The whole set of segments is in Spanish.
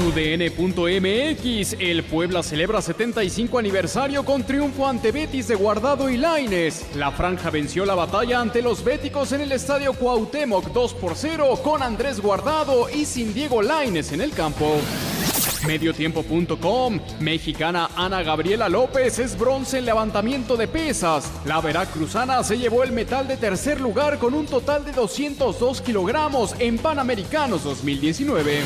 TUDN.mx, el Puebla celebra 75 aniversario con triunfo ante Betis de Guardado y Laines. La franja venció la batalla ante los béticos en el estadio Cuauhtémoc 2 por 0 con Andrés Guardado y sin Diego Laines en el campo. Mediotiempo.com, mexicana Ana Gabriela López es bronce en levantamiento de pesas. La veracruzana se llevó el metal de tercer lugar con un total de 202 kilogramos en Panamericanos 2019.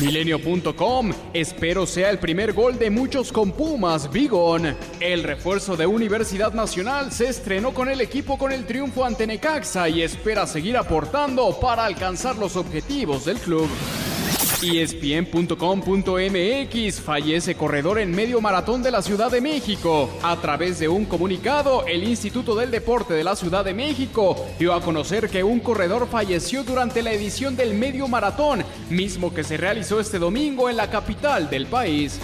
Milenio.com, espero sea el primer gol de muchos con Pumas, Bigón. El refuerzo de Universidad Nacional se estrenó con el equipo con el triunfo ante Necaxa y espera seguir aportando para alcanzar los objetivos del club. ESPN.com.mx fallece corredor en medio maratón de la Ciudad de México. A través de un comunicado, el Instituto del Deporte de la Ciudad de México dio a conocer que un corredor falleció durante la edición del medio maratón, mismo que se realizó este domingo en la capital del país.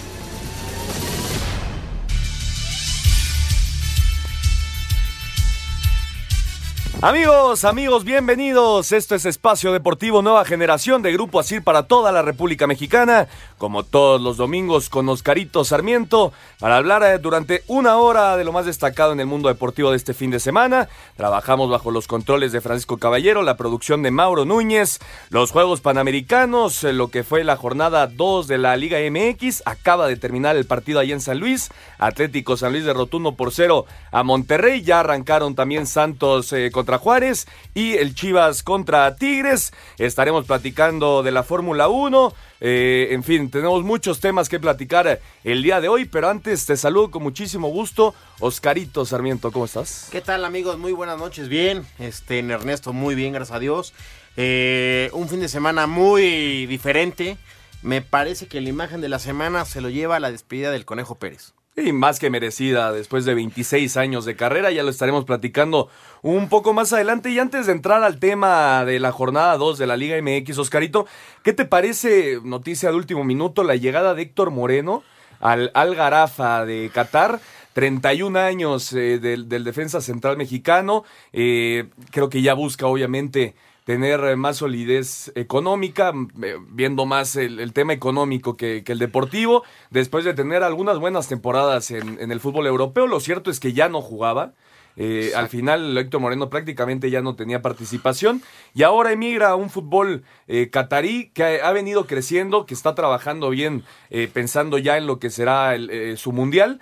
Amigos, amigos, bienvenidos. Esto es Espacio Deportivo Nueva Generación de Grupo Asir para toda la República Mexicana. Como todos los domingos con Oscarito Sarmiento para hablar eh, durante una hora de lo más destacado en el mundo deportivo de este fin de semana. Trabajamos bajo los controles de Francisco Caballero, la producción de Mauro Núñez, los Juegos Panamericanos, eh, lo que fue la jornada 2 de la Liga MX. Acaba de terminar el partido allá en San Luis. Atlético San Luis derrotó 1 por 0 a Monterrey. Ya arrancaron también Santos eh, contra Juárez y el Chivas contra Tigres. Estaremos platicando de la Fórmula 1. Eh, en fin, tenemos muchos temas que platicar el día de hoy, pero antes te saludo con muchísimo gusto. Oscarito Sarmiento, ¿cómo estás? ¿Qué tal amigos? Muy buenas noches, bien. Este, en Ernesto, muy bien, gracias a Dios. Eh, un fin de semana muy diferente. Me parece que la imagen de la semana se lo lleva a la despedida del Conejo Pérez. Y más que merecida, después de 26 años de carrera, ya lo estaremos platicando un poco más adelante. Y antes de entrar al tema de la jornada 2 de la Liga MX, Oscarito, ¿qué te parece, noticia de último minuto, la llegada de Héctor Moreno al Al Garafa de Qatar? 31 años eh, del, del defensa central mexicano, eh, creo que ya busca obviamente tener más solidez económica, eh, viendo más el, el tema económico que, que el deportivo, después de tener algunas buenas temporadas en, en el fútbol europeo, lo cierto es que ya no jugaba. Eh, al final Héctor Moreno prácticamente ya no tenía participación y ahora emigra a un fútbol eh, catarí que ha, ha venido creciendo, que está trabajando bien, eh, pensando ya en lo que será el, su mundial.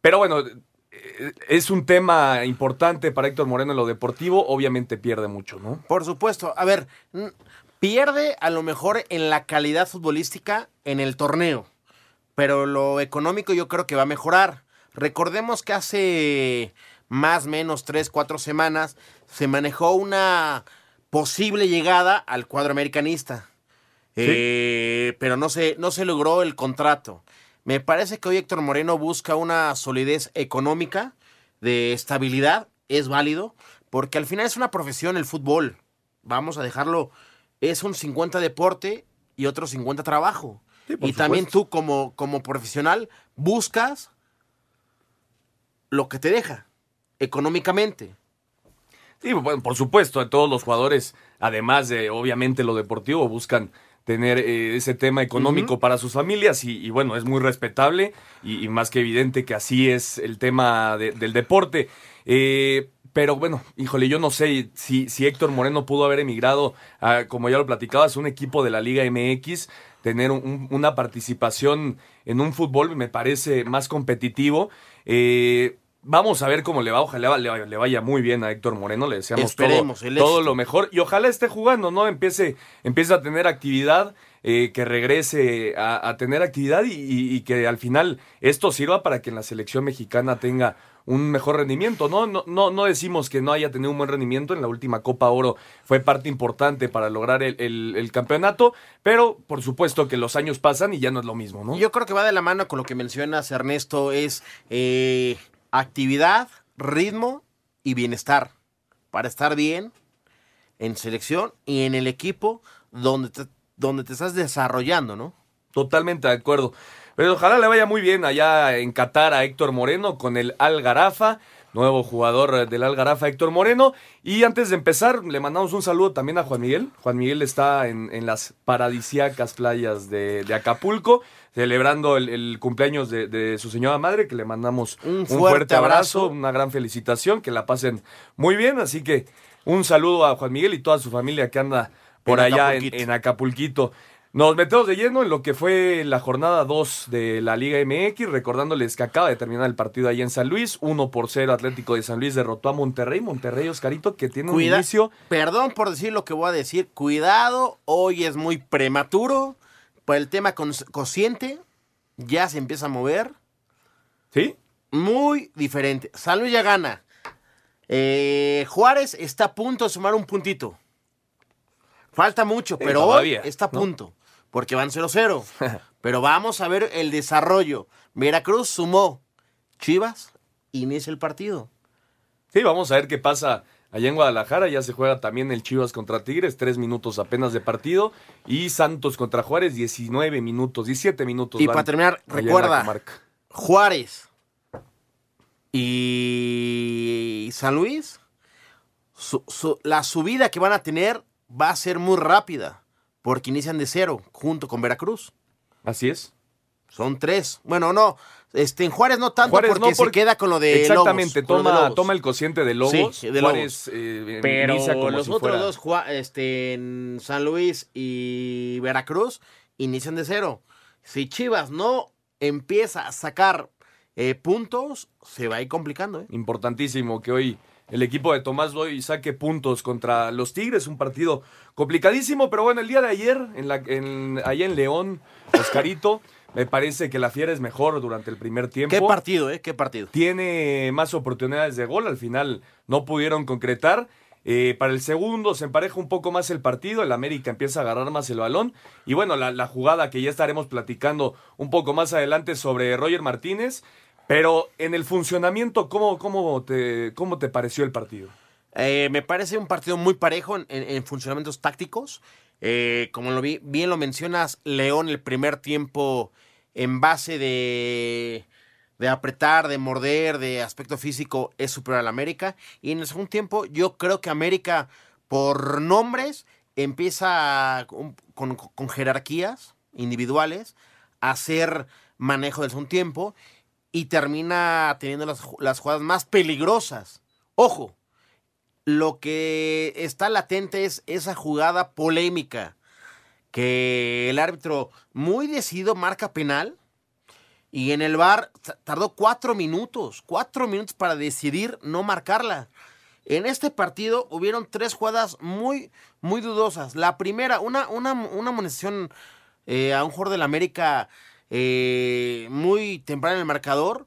Pero bueno, es un tema importante para Héctor Moreno en lo deportivo, obviamente pierde mucho, ¿no? Por supuesto, a ver, pierde a lo mejor en la calidad futbolística en el torneo, pero lo económico yo creo que va a mejorar. Recordemos que hace más o menos tres, cuatro semanas se manejó una posible llegada al cuadro americanista. Eh, pero no se, no se logró el contrato. Me parece que hoy Héctor Moreno busca una solidez económica, de estabilidad, es válido, porque al final es una profesión el fútbol. Vamos a dejarlo, es un 50 deporte y otro 50 trabajo. Sí, y también tú como, como profesional buscas lo que te deja económicamente. Sí, bueno, por supuesto, todos los jugadores, además de obviamente lo deportivo, buscan tener eh, ese tema económico para sus familias y, y bueno, es muy respetable y, y más que evidente que así es el tema de- del deporte. Eh, pero bueno, híjole, yo no sé si, si Héctor Moreno pudo haber emigrado, a, como ya lo platicabas, un equipo de la Liga MX, tener un- una participación en un fútbol me parece más competitivo. Eh, Vamos a ver cómo le va. Ojalá le, le vaya muy bien a Héctor Moreno. Le deseamos todo, lo mejor. Y ojalá esté jugando, ¿no? Empiece, empiece a tener actividad, eh, que regrese a, a tener actividad y, y- y que al final esto sirva para que en la selección mexicana tenga un mejor rendimiento, ¿no? No, no, no decimos que no haya tenido un buen rendimiento. En la última Copa Oro fue parte importante para lograr el, el- el campeonato, pero por supuesto que los años pasan y ya no es lo mismo, ¿no? Yo creo que va de la mano con lo que mencionas, Ernesto, es eh, actividad, ritmo y bienestar. para estar bien en selección y en el equipo donde te, donde te estás desarrollando, ¿no? Totalmente de acuerdo. Pero ojalá le vaya muy bien allá en Qatar a Héctor Moreno con el Algarafa, nuevo jugador del Algarafa Héctor Moreno. Y antes de empezar, le mandamos un saludo también a Juan Miguel. Juan Miguel está en, en las paradisiacas playas de, de Acapulco, celebrando el, el cumpleaños de, de su señora madre, que le mandamos Un un, fuerte fuerte, abrazo, abrazo. una gran felicitación, que la pasen muy bien. Así que un saludo a Juan Miguel y toda su familia que anda por En allá en, en Acapulquito. Nos metemos de lleno en lo que fue la jornada 2 de la Liga MX, recordándoles que acaba de terminar el partido ahí en San Luis, 1 por 0 Atlético de San Luis derrotó a Monterrey, Monterrey Oscarito que tiene un inicio Perdón por decir lo que voy a decir. Cuidado, hoy es muy prematuro. Por el tema cons- cociente, ya se empieza a mover. ¿Sí? Muy diferente. San Luis ya gana. Eh, Juárez está a punto de sumar un puntito. Falta mucho, pero todavía, hoy está a ¿no? Porque van 0-0. pero vamos a ver el desarrollo. Veracruz sumó. Chivas inicia el partido. Sí, vamos a ver qué pasa allá en Guadalajara. Ya se juega también el Chivas contra Tigres, tres minutos apenas de partido. Y Santos contra Juárez, 19 minutos, 17 minutos. Y para terminar, recuerda. Juárez y San Luis, su- su- la subida que van a tener va a ser muy rápida, porque inician de cero junto con Veracruz. Así es. Son tres. Bueno, no, este, en Juárez no tanto Juárez porque no, porque- se queda con lo de Exactamente, Lobos, con lo de toma, Lobos. toma el cociente de Lobos. Sí, de Juárez eh, Pero inicia como los si otros fuera- dos, este, en San Luis y Veracruz, inician de cero. Si Chivas no empieza a sacar eh, puntos, se va a ir complicando. ¿eh? Importantísimo que hoy el equipo de Tomás Boy saque puntos contra los Tigres, un partido complicadísimo, pero bueno, el día de ayer, en la, en, allá en León, Oscarito, me parece que la Fiera es mejor durante el primer tiempo. ¿Qué partido, eh? ¿Qué partido? tiene más oportunidades de gol, al final no pudieron concretar. Eh, para el segundo se empareja un poco más el partido, el América empieza a agarrar más el balón y bueno, la, la jugada que ya estaremos platicando un poco más adelante sobre Roger Martínez, pero en el funcionamiento, ¿cómo, cómo, te, cómo te pareció el partido? Eh, me parece un partido muy parejo en, en- en funcionamientos tácticos. Eh, como vi, bien lo mencionas, León el primer tiempo en base de, de apretar, de morder, de aspecto físico es superior al América. Y en el segundo tiempo yo creo que América por nombres empieza con- con jerarquías individuales a hacer manejo del segundo tiempo y termina teniendo las, las jugadas más peligrosas. Ojo, lo que está latente es esa jugada polémica que el árbitro muy decidido marca penal y en el bar tardó cuatro minutos, cuatro minutos para decidir no marcarla. En este partido hubieron tres jugadas muy, muy dudosas. La primera, una, una, una eh, a un jugador del América eh, muy temprano en el marcador,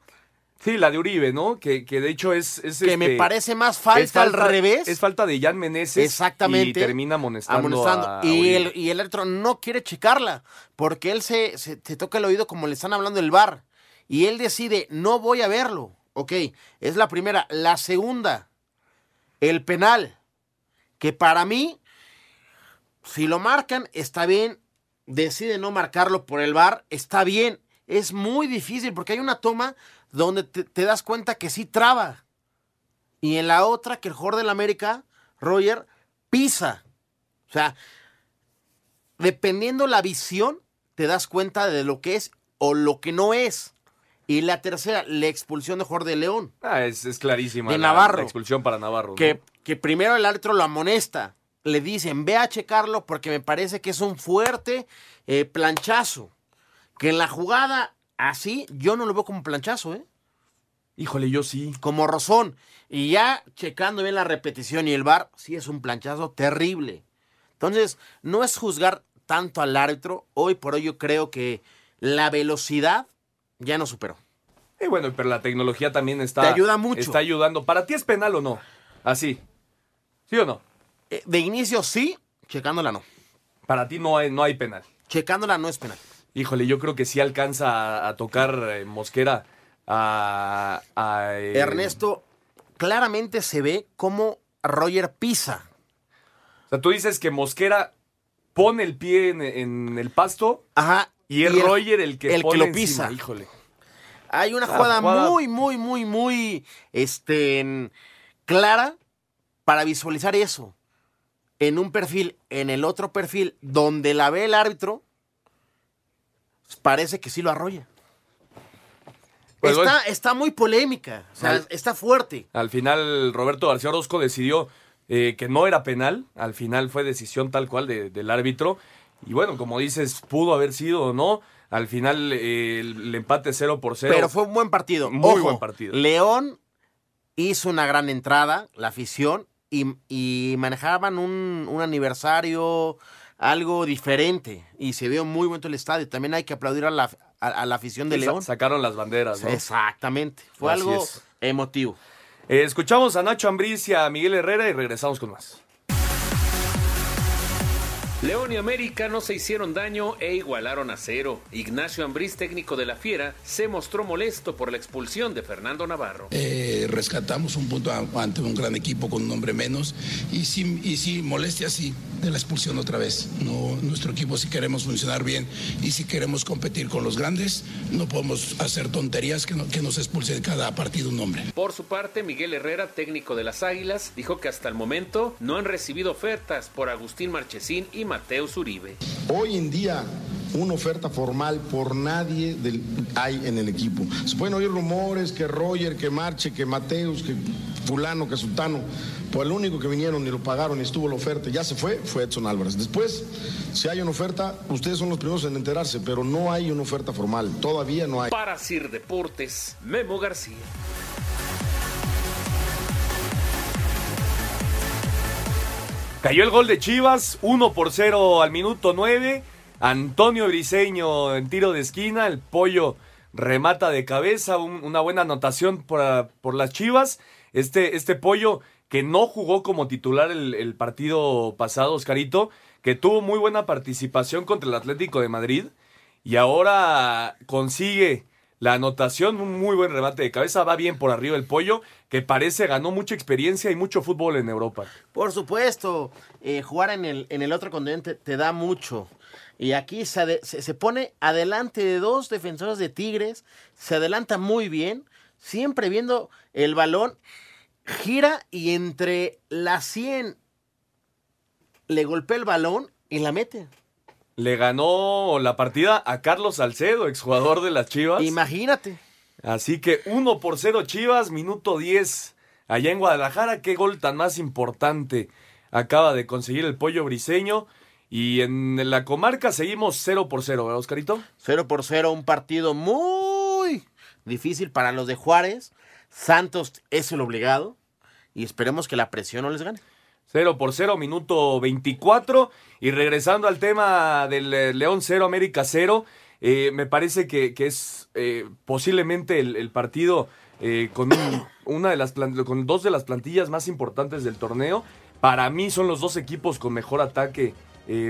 Sí, la de Uribe, ¿no? Que, que de hecho es... es, que me este, parece más falta, al revés. Es falta de Jan Meneses. Exactamente. Y termina amonestando, amonestando. a y, el, y el árbitro no quiere checarla, porque él se, se, se toca el oído como le están hablando el bar. Y él decide, no voy a verlo. Ok, es la primera. La segunda, el penal, que para mí, si lo marcan, está bien. Decide no marcarlo por el bar, está bien. Es muy difícil porque hay una toma donde te, te das cuenta que sí traba. Y en la otra, que el jugador del América, Roger, pisa. O sea, dependiendo la visión, te das cuenta de lo que es o lo que no es. Y la tercera, la expulsión de jugador de León. Ah, es, es clarísima. De la- Navarro. La expulsión para Navarro. ¿no? Que, que primero el árbitro lo amonesta. Le dicen, ve a checarlo porque me parece que es un fuerte eh, planchazo. Que en la jugada así, yo no lo veo como planchazo, ¿eh? Híjole, yo sí. como rozón. Y ya checando bien la repetición y el bar, sí es un planchazo terrible. Entonces, no es juzgar tanto al árbitro. Hoy por hoy yo creo que la velocidad ya no superó. Y bueno, pero la tecnología también está. Te ayuda mucho. Está ayudando. ¿Para ti es penal o no? Así. ¿Sí o no? Eh, De inicio sí, checándola no. Para ti no hay, no hay penal. Checándola no es penal. Híjole, yo creo que sí alcanza a, a tocar eh, Mosquera a. a, eh, Ernesto, claramente se ve cómo Roger pisa. O sea, tú dices que Mosquera pone el pie en, en el pasto Ajá. y es el- Roger el que el pone que lo encima. pisa. Híjole. Hay una La jugada, jugada- muy, muy, muy, muy este, clara para visualizar eso. En un perfil, en el otro perfil, donde la ve el árbitro, parece que sí lo arrolla. Pues está, muy polémica, o sea, Al- está fuerte. Al final, Roberto García Orozco decidió eh, que no era penal. Al final fue decisión tal cual de- del árbitro. Y bueno, como dices, pudo haber sido o no. Al final, eh, el, el empate 0 por 0. Pero fue un buen partido. Muy Ojo, buen partido. León hizo una gran entrada, la afición, y, y manejaban un, un aniversario, algo diferente. Y se vio muy bonito el estadio. También hay que aplaudir a la, a, a la afición de León. Sacaron las banderas, ¿no? Exactamente. Fue Así algo es. emotivo. Eh, escuchamos a Nacho Ambriz y a Miguel Herrera y regresamos con más. León y América no se hicieron daño e igualaron a cero. Ignacio Ambriz, técnico de la Fiera, se mostró molesto por la expulsión de Fernando Navarro. Eh, rescatamos un punto ante un gran equipo con un hombre menos y sí, y sí molestia sí de la expulsión otra vez. No, nuestro equipo si queremos funcionar bien y si queremos competir con los grandes no podemos hacer tonterías que, no- que nos expulsen cada partido un hombre. Por su parte, Miguel Herrera, técnico de las Águilas, dijo que hasta el momento no han recibido ofertas por Agustín Marchesín y Mateus Uribe. Hoy en día una oferta formal por nadie del- hay en el equipo. Se pueden oír rumores que Roger, que Marche, que Mateus, que fulano, que Sultano. Pues el único que vinieron y lo pagaron y estuvo la oferta, ya se fue, fue Edson Álvarez. Después, si hay una oferta, ustedes son los primeros en enterarse, pero no hay una oferta formal. Todavía no hay. Para Sir Deportes, Memo García. Cayó el gol de Chivas, 1 por 0 al minuto 9. Antonio Briseño en tiro de esquina, el pollo remata de cabeza, un- una buena anotación por, por las Chivas. Este, este pollo que no jugó como titular el, el partido pasado, Oscarito, que tuvo muy buena participación contra el Atlético de Madrid y ahora consigue la anotación, un muy buen remate de cabeza, va bien por arriba el pollo, que parece ganó mucha experiencia y mucho fútbol en Europa. Por supuesto, eh, jugar en el, en el otro continente te da mucho. Y aquí se, se, se pone adelante de dos defensores de Tigres, se adelanta muy bien, siempre viendo el balón, gira y entre la 100 le golpea el balón y la mete. Le ganó la partida a Carlos Salcedo, exjugador de las Chivas. Imagínate. Así que 1 por 0 Chivas, minuto 10. Allá en Guadalajara, qué gol tan más importante acaba de conseguir el pollo briseño. Y en la comarca seguimos 0 por 0, ¿verdad, Oscarito? 0 por 0, un partido muy difícil para los de Juárez. Santos es el obligado y esperemos que la presión no les gane. 0 por 0, minuto 24. Y regresando al tema del eh, León 0, América 0, eh, me parece que, que es eh, posiblemente el, partido eh, con, un- una de las con dos de las plantillas más importantes del torneo. Para mí son los dos equipos con mejor ataque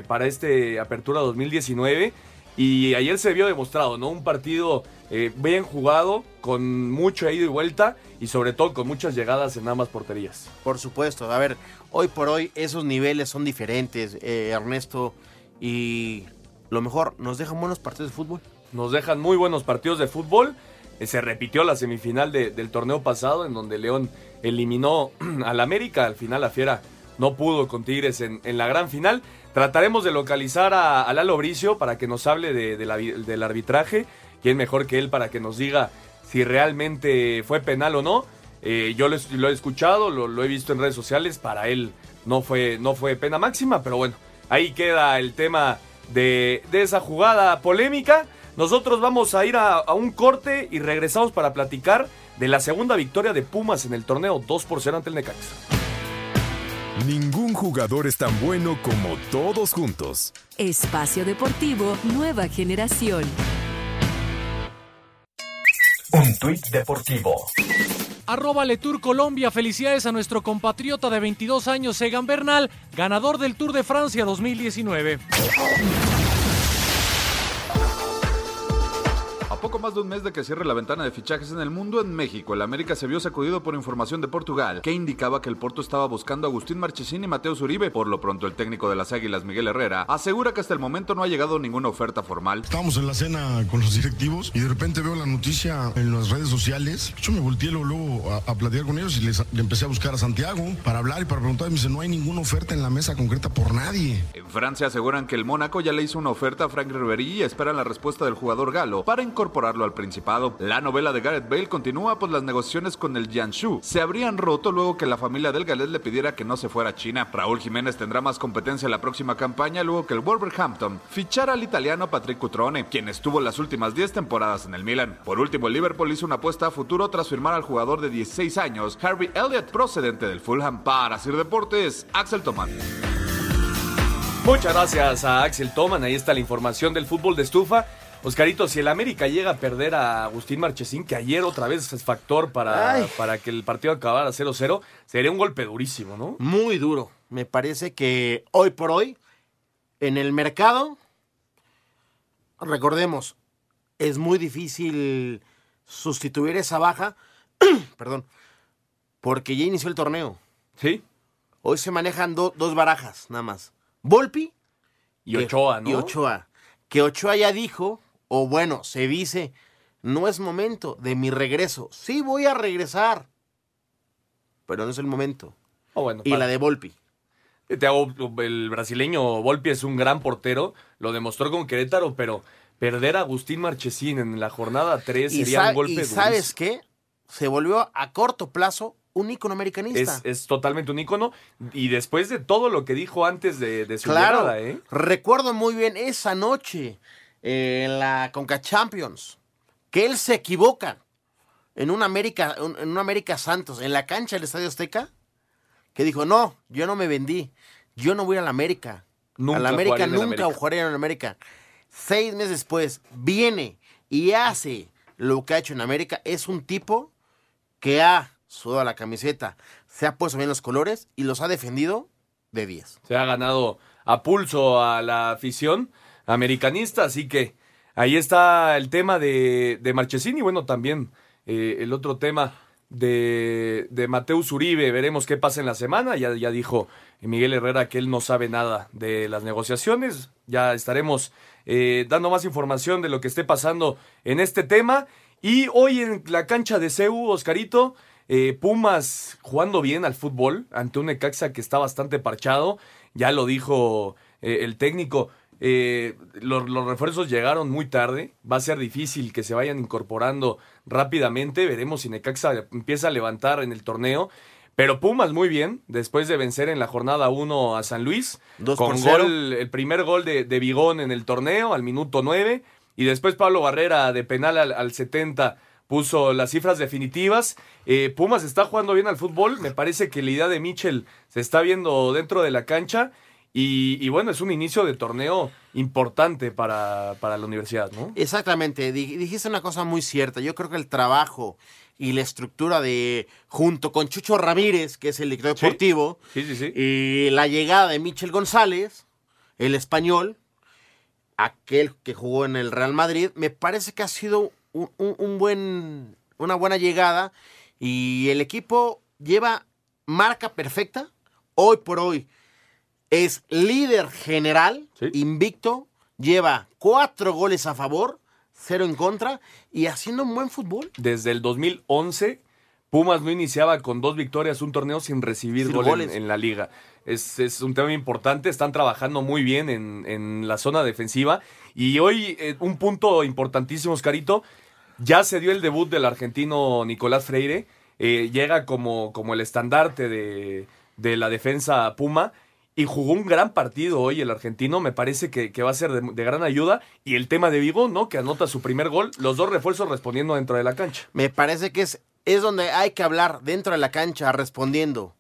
para este Apertura 2019. Y ayer se vio demostrado, ¿no? Un partido eh, bien jugado, con mucho ida y vuelta y sobre todo con muchas llegadas en ambas porterías. Por supuesto, a ver, hoy por hoy esos niveles son diferentes, eh, Ernesto, y lo mejor, nos dejan buenos partidos de fútbol. Nos dejan muy buenos partidos de fútbol. Eh, Se repitió la semifinal de- del torneo pasado en donde León eliminó al América. Al final la Fiera no pudo con Tigres en, en la gran final. Trataremos de localizar a, a Lalo Bricio para que nos hable de- la del arbitraje. ¿Quién mejor que él para que nos diga si realmente fue penal o no? Eh, yo lo, he escuchado, lo, lo he visto en redes sociales. Para él no fue, no fue pena máxima, pero bueno, ahí queda el tema de, de esa jugada polémica. Nosotros vamos a ir a, a un corte y regresamos para platicar de la segunda victoria de Pumas en el torneo 2 por 0 ante el Necaxa. Ningún jugador es tan bueno como todos juntos. Espacio Deportivo Nueva Generación. Un tuit deportivo. Arroba Letour Colombia, felicidades a nuestro compatriota de 22 años, Egan Bernal, ganador del Tour de Francia 2019. Poco más de un mes de que cierre la ventana de fichajes en el mundo, en México, el América se vio sacudido por información de Portugal, que indicaba que el Porto estaba buscando a Agustín Marchesín y Mateo Zuribe. Por lo pronto, el técnico de las Águilas, Miguel Herrera, asegura que hasta el momento no ha llegado ninguna oferta formal. Estábamos en la cena con los directivos y de repente veo la noticia en las redes sociales. Yo me volteé luego a, a platicar con ellos y les, le empecé a buscar a Santiago para hablar y para preguntar. Y me dice, no hay ninguna oferta en la mesa concreta por nadie. En Francia aseguran que el Mónaco ya le hizo una oferta a Frank Ribery y esperan la respuesta del jugador galo para al Principado. La novela de Gareth Bale continúa pues las negociaciones con el Jiangsu se habrían roto luego que la familia del galés le pidiera que no se fuera a China. Raúl Jiménez tendrá más competencia en la próxima campaña luego que el Wolverhampton fichara al italiano Patrick Cutrone, quien estuvo las últimas 10 temporadas en el Milan. Por último, el Liverpool hizo una apuesta a futuro tras firmar al jugador de 16 años, Harvey Elliott, procedente del Fulham. Para Sir Deportes, Axel Tomán. Muchas gracias a Axel Toman. Ahí está la información del fútbol de estufa. Oscarito, si el América llega a perder a Agustín Marchesín, que ayer otra vez es factor para, para que el partido acabara 0-0, sería un golpe durísimo, ¿no? Muy duro. Me parece que hoy por hoy, en el mercado, recordemos, es muy difícil sustituir esa baja, perdón, porque ya inició el torneo. Sí. Hoy se manejan do- dos barajas, nada más. Volpi Y Ochoa, ¿no? Y Ochoa. Que Ochoa ya dijo, o bueno, se dice, no es momento de mi regreso. Sí voy a regresar, pero no es el momento. Oh, bueno, y para- la de Volpi. Te hago, el brasileño Volpi es un gran portero, lo demostró con Querétaro, pero perder a Agustín Marchesín en la jornada 3 Y, sería un golpe y durísimo. sabes qué? Se volvió a corto plazo un ícono americanista. Es, es totalmente un ícono. Y después de todo lo que dijo antes de, de su Claro, llegada, ¿eh? recuerdo muy bien esa noche en la Conca Champions, que él se equivoca en un América, en un América Santos, en la cancha del Estadio Azteca, que dijo, no, yo no me vendí, yo no voy a la América. Nunca a la América nunca América". jugaré en América. Seis meses después, viene y hace lo que ha hecho en América. Es un tipo que ha sudado la camiseta, se ha puesto bien los colores y los ha defendido de 10. Se ha ganado a pulso a la afición americanista, así que ahí está el tema de, de Marchesín y bueno, también eh, el otro tema de, de Mateus Uribe. Veremos qué pasa en la semana. Ya, ya dijo Miguel Herrera que él no sabe nada de las negociaciones. Ya estaremos eh, dando más información de lo que esté pasando en este tema. Y hoy en la cancha de CEU, Oscarito, eh, Pumas jugando bien al fútbol ante un Necaxa que está bastante parchado. Ya lo dijo eh, el técnico. Eh, los, los refuerzos llegaron muy tarde. Va a ser difícil que se vayan incorporando rápidamente. Veremos si Necaxa empieza a levantar en el torneo. Pero Pumas muy bien, después de vencer en la jornada 1 a San Luis, Dos con gol, el primer gol de, de Bigón en el torneo al minuto 9, y después Pablo Barrera de penal al, al 70 puso las cifras definitivas. Eh, Pumas está jugando bien al fútbol, me parece que la idea de Mitchell se está viendo dentro de la cancha, y, y bueno, es un inicio de torneo importante para, para la universidad, ¿no? Exactamente, di- dijiste una cosa muy cierta. Yo creo que el trabajo y la estructura de, junto con Chucho Ramírez, que es el director deportivo, Sí, sí, sí. y la llegada de Michel González, el español, aquel que jugó en el Real Madrid, me parece que ha sido un, un- un buen, una buena llegada y el equipo lleva marca perfecta. Hoy por hoy es líder general, invicto, lleva cuatro goles a favor, cero en contra y haciendo un buen fútbol. Desde el 2011, Pumas no iniciaba con dos victorias un torneo sin recibir Sin gol en- goles. En, la liga. Es, es un tema importante, están trabajando muy bien en, en la zona defensiva. Y hoy, eh, un punto importantísimo, Oscarito, ya se dio el debut del argentino Nicolás Freire. eh, llega como, como el estandarte de, de la defensa Puma. Y jugó un gran partido hoy el argentino, me parece que, que va a ser de, de gran ayuda. Y el tema de Vigo, ¿no? Que anota su primer gol, los dos refuerzos respondiendo dentro de la cancha. Me parece que es, es donde hay que hablar dentro de la cancha respondiendo.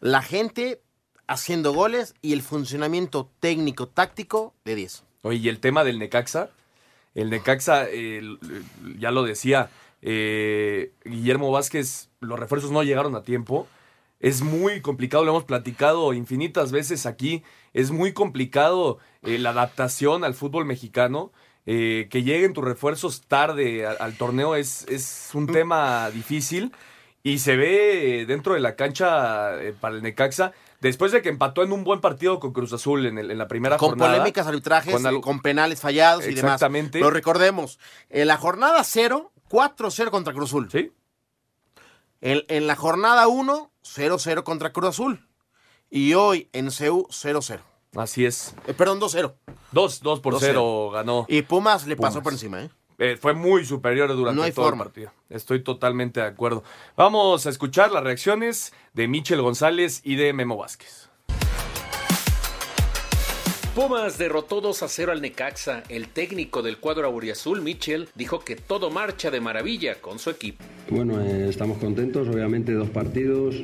La gente haciendo goles y el funcionamiento técnico táctico de 10. Oye, y el tema del Necaxa, el Necaxa, eh, ya lo decía eh, Guillermo Vázquez, los refuerzos no llegaron a tiempo. Es muy complicado, lo hemos platicado infinitas veces aquí. Es muy complicado eh, la adaptación al fútbol mexicano. eh, que lleguen tus refuerzos tarde al, al torneo es, es un Mm. tema difícil y se ve dentro de la cancha eh, para el Necaxa después de que empató en un buen partido con Cruz Azul en, el- en la primera con jornada. polémicas arbitrajes, Con con, penales fallados y demás. Exactamente. Pero recordemos, en la jornada 0, 4-0 contra Cruz Azul. Sí. En, en la jornada 1, 0-0 contra Cruz Azul. Y hoy en CEU, 0-0. Así es. Eh, perdón, 2-0. 2, 2 por 0 ganó. Y Pumas le pasó Pumas. por encima, ¿eh? Eh, fue muy superior durante No hay todo forma. el partido. Estoy totalmente de acuerdo. Vamos a escuchar las reacciones de Michel González y de Memo Vázquez. Pumas derrotó 2 a 0 al Necaxa. El técnico del cuadro auriazul, Mitchell, dijo que todo marcha de maravilla con su equipo. Bueno, eh, estamos contentos, obviamente dos partidos,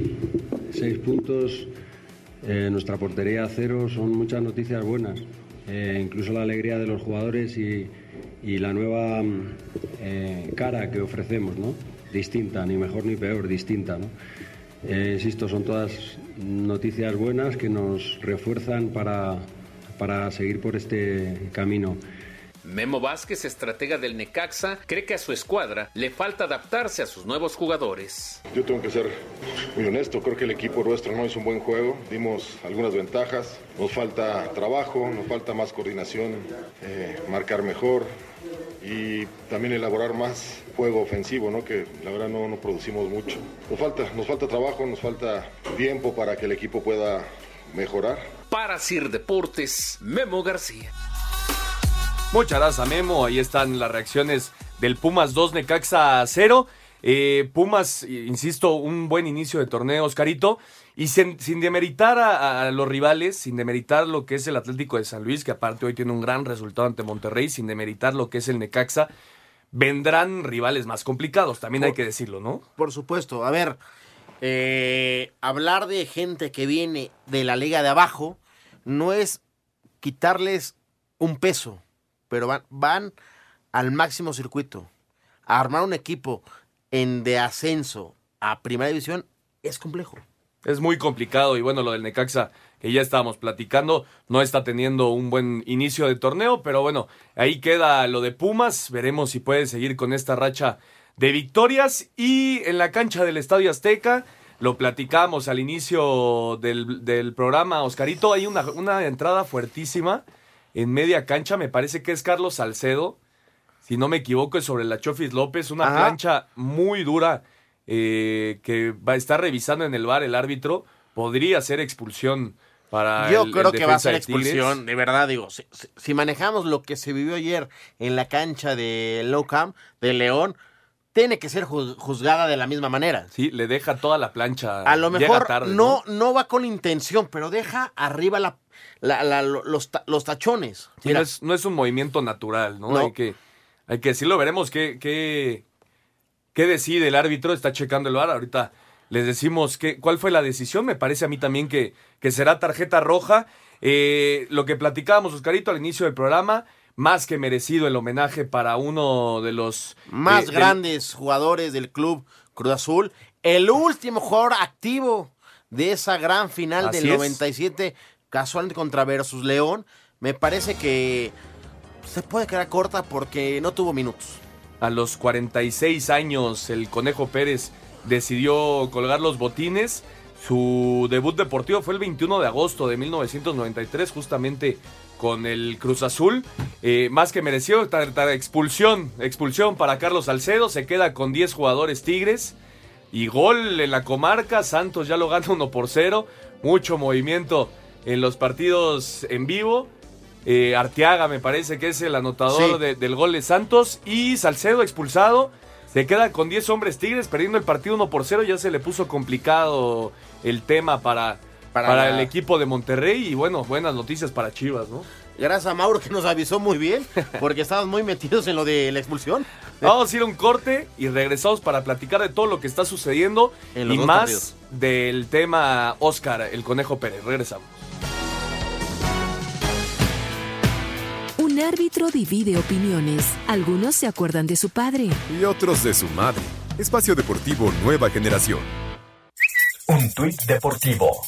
seis puntos, eh, nuestra portería a cero, son muchas noticias buenas, Eh, incluso la alegría de los jugadores y, y la nueva mm, eh, cara que ofrecemos, ¿no? Distinta, ni mejor ni peor, distinta, ¿no? Insisto, son todas noticias buenas que nos refuerzan para, para seguir por este camino. Memo Vázquez, estratega del Necaxa, cree que a su escuadra le falta adaptarse a sus nuevos jugadores. Yo tengo que ser muy honesto, creo que el equipo nuestro no hizo un buen juego, dimos algunas ventajas, nos falta trabajo, nos falta más coordinación, eh, marcar mejor y también elaborar más juego ofensivo, ¿no? que la verdad no, no producimos mucho. Nos falta, nos falta trabajo, nos falta tiempo para que el equipo pueda mejorar. Para Sir Deportes, Memo García. Muchas gracias a Memo. Ahí están las reacciones del Pumas 2, Necaxa 0. Eh, Pumas, insisto, un buen inicio de torneo, Oscarito. Y sin, sin demeritar a, a los rivales, sin demeritar lo que es el Atlético de San Luis, que aparte hoy tiene un gran resultado ante Monterrey, sin demeritar lo que es el Necaxa, vendrán rivales más complicados, también hay que decirlo, ¿no? Por supuesto. A ver, eh, hablar de gente que viene de la liga de abajo no es quitarles un peso, pero van, al máximo circuito. A armar un equipo en de ascenso a primera división es complejo. Es muy complicado y bueno, lo del Necaxa que ya estábamos platicando, no está teniendo un buen inicio de torneo, pero bueno, ahí queda lo de Pumas, veremos si puede seguir con esta racha de victorias y en la cancha del Estadio Azteca, lo platicamos al inicio del, del programa, Oscarito, hay una, una entrada fuertísima en media cancha, me parece que es Carlos Salcedo, si no me equivoco es sobre la Chofis López, una Ajá. plancha muy dura eh, que va a estar revisando en el bar el árbitro, podría ser expulsión para Yo el- creo el que va a ser de expulsión, de verdad digo. Si, manejamos lo que se vivió ayer en la cancha de Low Camp, de León, tiene que ser juz- juzgada de la misma manera. Sí, le deja toda la plancha. A lo mejor tarde, no, no va con intención, pero deja arriba la, la- la- los, los tachones. Sí, Mira, no, es, no es un movimiento natural, ¿no? No. Hay, que, hay que decirlo, veremos qué, qué, qué decide el árbitro, está checando el bar, ahorita les decimos que, cuál fue la decisión, me parece a mí también que, que será tarjeta roja. Eh, lo que platicábamos, Oscarito, al inicio del programa, más que merecido el homenaje para uno de los... más eh, del- grandes jugadores del club Cruz Azul. El último jugador activo de esa gran final Así del es. 97, casualmente contra Versus León. Me parece que se puede quedar corta porque no tuvo minutos. A los 46 años, el Conejo Pérez decidió colgar los botines. Su debut deportivo fue el 21 de agosto de 1993, justamente con el Cruz Azul. Eh, más que merecido, ta- ta- expulsión, expulsión para Carlos Salcedo. Se queda con 10 jugadores Tigres. Y gol en la comarca. Santos ya lo gana 1 por 0. Mucho movimiento en los partidos en vivo. Eh, Arteaga me parece que es el anotador Sí. de- del gol de Santos. Y Salcedo expulsado. Se queda con 10 hombres Tigres perdiendo el partido 1 por 0. Ya se le puso complicado el tema para, Para para, la- el equipo de Monterrey. Y bueno, buenas noticias para Chivas, ¿no? Gracias a Mauro que nos avisó muy bien, porque estábamos muy metidos en lo de la expulsión. Vamos a ir a un corte y regresamos para platicar de todo lo que está sucediendo En y más partidos. del tema Oscar, el Conejo Pérez. Regresamos. Un árbitro divide opiniones. Algunos se acuerdan de su padre. Y otros de su madre. Espacio Deportivo Nueva Generación. Un tuit deportivo.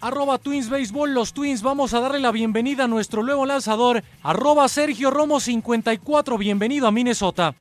Arroba Twins Baseball, los Twins vamos a darle la bienvenida a nuestro nuevo lanzador. Arroba Sergio Romo 54, bienvenido a Minnesota.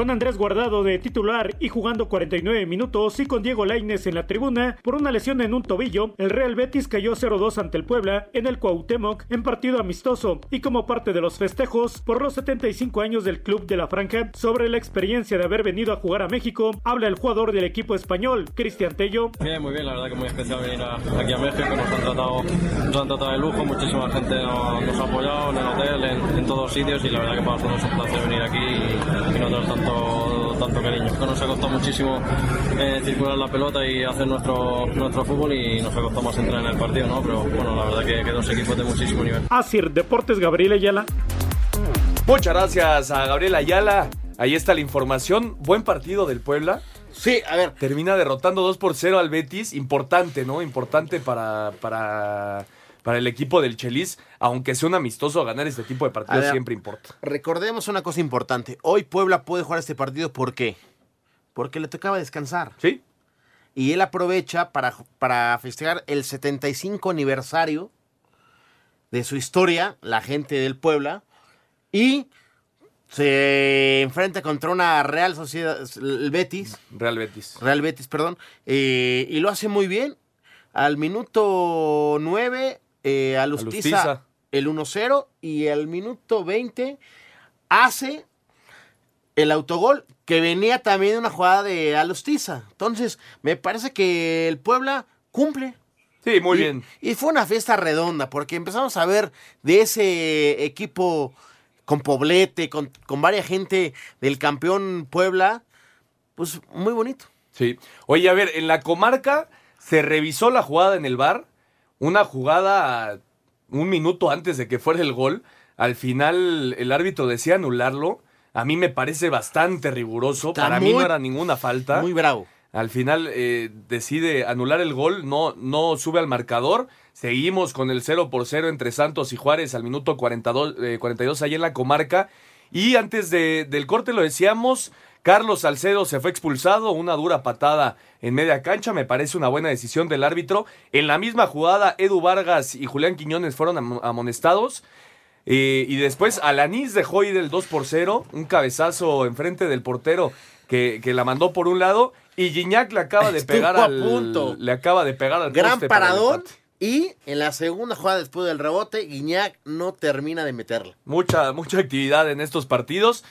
Con Andrés Guardado de titular y jugando 49 minutos y con Diego Laines en la tribuna por una lesión en un tobillo, el Real Betis cayó 0-2 ante el Puebla en el Cuauhtémoc en partido amistoso y como parte de los festejos por los 75 años del club de la Franja sobre la experiencia de haber venido a jugar a México, habla el jugador del equipo español, Cristian Tello. Bien, muy bien, la verdad que muy especial venir aquí a México, nos han tratado, nos han tratado de lujo, muchísima gente nos, ha apoyado en el hotel, en, en, todos sitios y la verdad que para un placer venir aquí y, y no tener tanto tanto, cariño. Nos ha costado muchísimo eh, circular la pelota y hacer nuestro, nuestro fútbol y nos ha costado más entrar en el partido, ¿no? Pero bueno, la verdad que, que dos equipos de muchísimo nivel. Asir Deportes, Gabriel Ayala. Muchas gracias a Gabriel Ayala. Ahí está la información. Buen partido del Puebla. Sí, a ver. Termina derrotando 2 por 0 al Betis. Importante, ¿no? Importante para, para, para el equipo del Chelis. Aunque sea un amistoso, ganar este tipo de partidos siempre importa. Recordemos una cosa importante. Hoy Puebla puede jugar este partido, ¿por qué? Porque le tocaba descansar. Sí. Y él aprovecha para, para festejar el 75 aniversario de su historia, la gente del Puebla. Y se enfrenta contra una Real Sociedad, el Betis. Real Betis. Real Betis, perdón. Eh, y lo hace muy bien. Al minuto 9, eh, Alustiza, Alustiza. el 1-0. Y al minuto 20 hace el autogol que venía también de una jugada de Alustiza. Entonces, me parece que el Puebla cumple. Sí, muy y, bien. Y fue una fiesta redonda, porque empezamos a ver de ese equipo con Poblete, con, con varias gente del campeón Puebla, pues muy bonito. Sí. Oye, a ver, en la comarca se revisó la jugada en el bar, una jugada un minuto antes de que fuera el gol. Al final el árbitro decía anularlo. A mí me parece bastante riguroso. Está Para muy- mí no era ninguna falta. Muy bravo. Al final eh, decide anular el gol, no, no sube al marcador. Seguimos con el 0 por 0 entre Santos y Juárez al minuto 42, eh, 42 ahí en la comarca. Y antes de- del corte lo decíamos, Carlos Salcedo se fue expulsado, una dura patada en media cancha, me parece una buena decisión del árbitro. En la misma jugada, Edu Vargas y Julián Quiñones fueron am- amonestados. Eh, y después Alanis dejó ir el 2 por 0, un cabezazo enfrente del portero que, que la mandó por un lado. Y Gignac le acaba de Estuvo pegar al. punto. Le acaba de pegar al Gran poste para el paradón. empate. Y en la segunda jugada después del rebote, Guiñac no termina de meterla. Mucha, mucha actividad en estos partidos.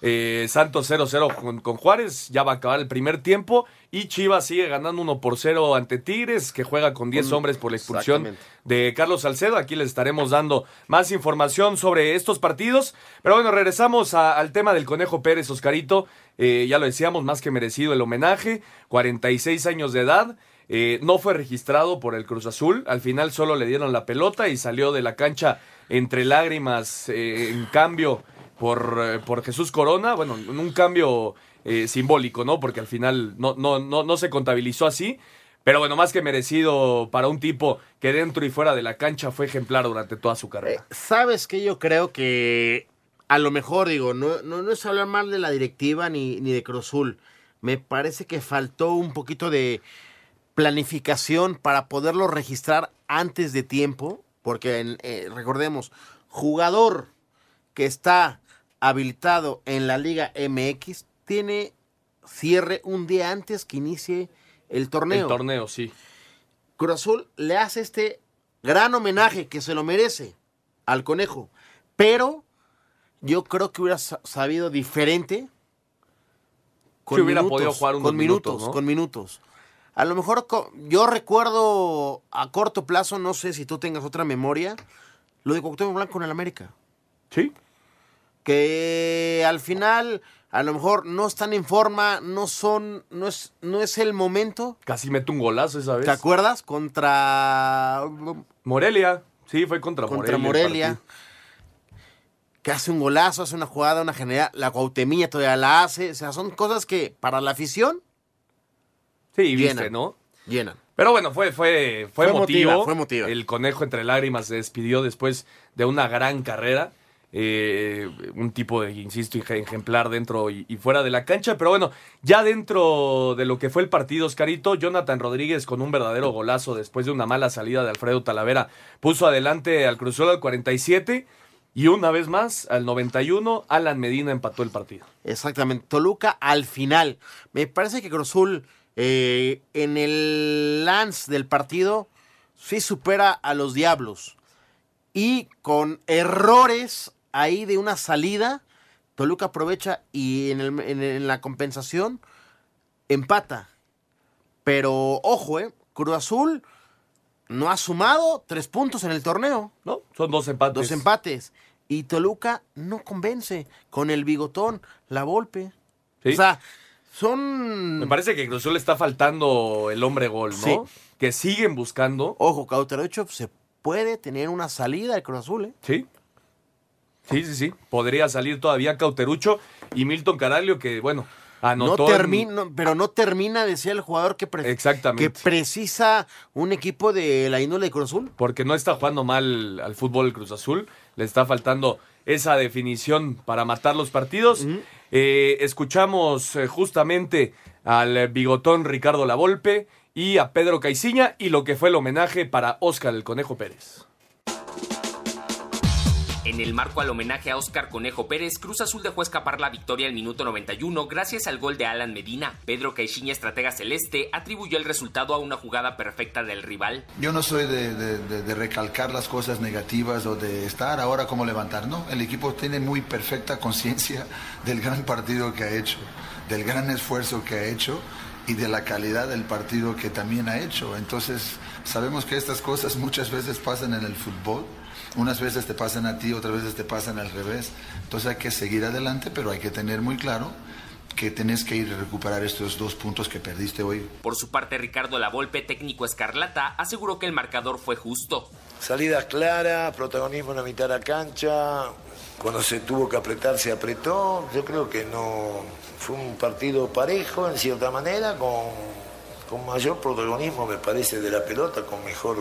Eh, Santos 0-0 con, con Juárez, ya va a acabar el primer tiempo. Y Chivas sigue ganando 1 por 0 ante Tigres, que juega con 10 Con- hombres por la expulsión de Carlos Salcedo. Aquí les estaremos dando más información sobre estos partidos. Pero bueno, regresamos a- al tema del Conejo Pérez, Oscarito. Eh, ya lo decíamos, más que merecido el homenaje. 46 años de edad. Eh, no fue registrado por el Cruz Azul. Al final solo le dieron la pelota y salió de la cancha entre lágrimas. eh, en cambio, por, eh, por Jesús Corona. Bueno, en un cambio eh, simbólico, ¿no? Porque al final no, no, no, no se contabilizó así. Pero bueno, más que merecido para un tipo que dentro y fuera de la cancha fue ejemplar durante toda su carrera. ¿Sabes qué? Yo creo que a lo mejor, digo, no, no, no es hablar mal de la directiva ni, ni de Cruzul. Me parece que faltó un poquito de planificación para poderlo registrar antes de tiempo. Porque eh, recordemos, jugador que está habilitado en la Liga MX tiene cierre un día antes que inicie el torneo. El torneo, sí. Cruz Azul le hace este gran homenaje que se lo merece al conejo. Pero yo creo que hubiera sa- sabido diferente. Que hubiera podido jugar unos con minutos, minutos, ¿no? con minutos. A lo mejor yo recuerdo a corto plazo, no sé si tú tengas otra memoria, lo de Cuauhtémoc Blanco en el América. Sí. Que al final a lo mejor no están en forma, no son, no es, no es el momento. Casi mete un golazo esa vez. ¿Te acuerdas? Contra Morelia. Sí, fue contra, contra Morelia. el Morelia. Que hace un golazo, hace una jugada, una general. La Cuauhtemilla todavía la hace. O sea, son cosas que para la afición Sí, viste, Llenan. ¿no? llenan. Pero bueno, fue, fue, fue, Fue emotivo. fue emotiva. El conejo entre lágrimas se despidió después de una gran carrera. Eh, un tipo de, insisto, ejemplar dentro y, fuera de la cancha. Pero bueno, ya dentro de lo que fue el partido, Oscarito, Jonathan Rodríguez con un verdadero golazo después de una mala salida de Alfredo Talavera, puso adelante al Cruzul al 47. Y una vez más, al 91, Alan Medina empató el partido. Exactamente. Toluca al final. Me parece que Cruzul eh, en el lance del partido sí supera a los Diablos. Y con errores ahí de una salida, Toluca aprovecha y en, el, en, la compensación empata. Pero ojo, eh, Cruz Azul no ha sumado tres puntos en el torneo. No, son dos empates. Dos empates. Y Toluca no convence con el bigotón, la golpe. O sea, son. Me parece que Cruz Azul le está faltando el hombre gol, ¿no? Que siguen buscando. Ojo, Cauterucho se puede tener una salida de Cruz Azul, ¿eh? Sí. Sí, sí, sí. Podría salir todavía Cauterucho y Milton Caraglio, que bueno, anotó. No termina, pero no termina de ser el jugador que, Exactamente. que precisa un equipo de la índole de Cruz Azul. Porque no está jugando mal al fútbol el Cruz Azul. Le está faltando esa definición para matar los partidos. eh, escuchamos eh, justamente al bigotón Ricardo Lavolpe y a Pedro Caiciña y lo que fue el homenaje para Óscar el Conejo Pérez. En el marco al homenaje a Óscar Conejo Pérez, Cruz Azul dejó escapar la victoria al minuto 91 gracias al gol de Alan Medina. Pedro Caixinha, estratega celeste, atribuyó el resultado a una jugada perfecta del rival. Yo no soy de, de, de, recalcar las cosas negativas o de estar ahora como levantar, no. El equipo tiene muy perfecta conciencia del gran partido que ha hecho, del gran esfuerzo que ha hecho y de la calidad del partido que también ha hecho. Entonces, sabemos que estas cosas muchas veces pasan en el fútbol unas veces te pasan a ti, otras veces te pasan al revés. Entonces hay que seguir adelante, pero hay que tener muy claro que tenés que ir a recuperar estos dos puntos que perdiste hoy. Por su parte, Ricardo Lavolpe, técnico escarlata, aseguró que el marcador fue justo. Salida clara, protagonismo en la mitad de la cancha. Cuando se tuvo que apretar, se apretó. Yo creo que no fue un partido parejo en cierta manera, con, con mayor protagonismo, me parece, de la pelota, con mejor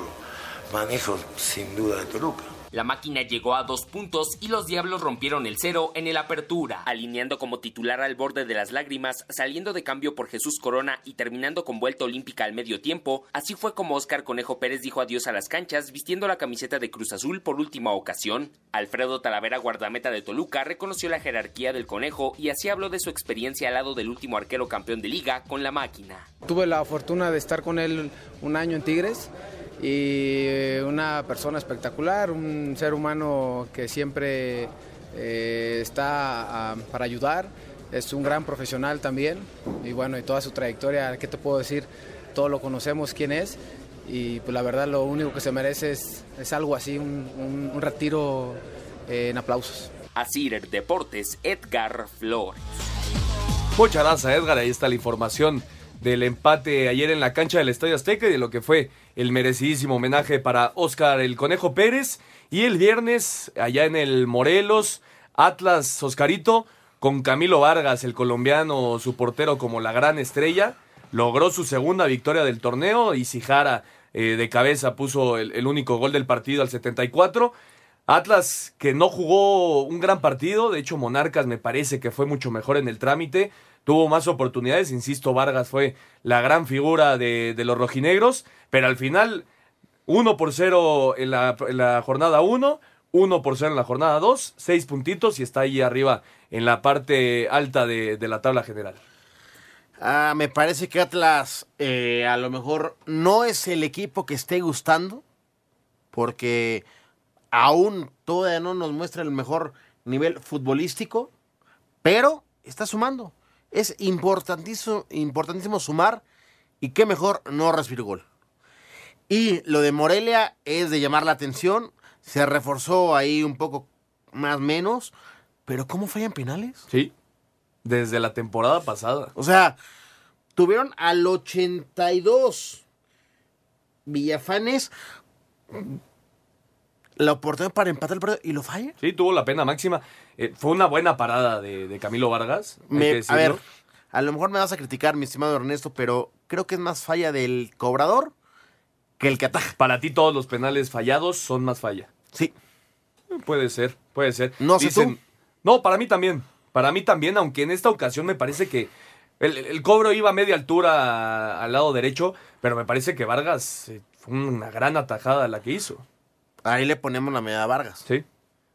manejo sin duda de Toluca. La máquina llegó a dos puntos y los Diablos rompieron el cero en el apertura, alineando como titular al borde de las lágrimas, saliendo de cambio por Jesús Corona y terminando con vuelta olímpica al medio tiempo. Así fue como Oscar Conejo Pérez dijo adiós a las canchas vistiendo la camiseta de Cruz Azul por última ocasión. Alfredo Talavera, guardameta de Toluca, reconoció la jerarquía del Conejo y así habló de su experiencia al lado del último arquero campeón de liga con la máquina. Tuve la fortuna de estar con él un año en Tigres y una persona espectacular, un ser humano que siempre eh, está uh, para ayudar, es un gran profesional también y bueno, y toda su trayectoria, ¿qué te puedo decir? Todos lo conocemos quién es y pues la verdad lo único que se merece es, es algo así, un, un, un retiro eh, en aplausos. Así Deportes, Edgar Flores. Muchas gracias Edgar, ahí está la información del empate ayer en la cancha del Estadio Azteca y de lo que fue el merecidísimo homenaje para Oscar el Conejo Pérez. Y el viernes, allá en el Morelos, Atlas Oscarito, con Camilo Vargas, el colombiano, su portero como la gran estrella, logró su segunda victoria del torneo y Sijara eh, de cabeza puso el, el único gol del partido al 74. Atlas que no jugó un gran partido, de hecho Monarcas me parece que fue mucho mejor en el trámite, tuvo más oportunidades, insisto, Vargas fue la gran figura de, los rojinegros, pero al final 1 por 0 en la, jornada 1, 1 por 0 en la jornada 2, 6 puntitos y está ahí arriba en la parte alta de, de la tabla general. Ah, me parece que Atlas eh, a lo mejor no es el equipo que esté gustando, porque aún todavía no nos muestra el mejor nivel futbolístico, pero está sumando. Es importantísimo, importantísimo sumar y qué mejor no recibir gol. Y lo de Morelia es de llamar la atención, se reforzó ahí un poco más menos, pero ¿cómo fallan penales? Sí, desde la temporada pasada. O sea, tuvieron al 82 Villafanes la oportunidad para empatar el partido y lo falla. Sí, tuvo la pena máxima. Eh, fue una buena parada de, de Camilo Vargas. Me, a ver, a lo mejor me vas a criticar, mi estimado Ernesto, pero creo que es más falla del cobrador que el que ataja. Para ti todos los penales fallados son más falla. Sí. Puede ser, puede ser. No sé tú. No, para mí también. Para mí también, aunque en esta ocasión me parece que el, el cobro iba a media altura al lado derecho, pero me parece que Vargas eh, fue una gran atajada la que hizo. Ahí le ponemos la medalla a Vargas. Sí.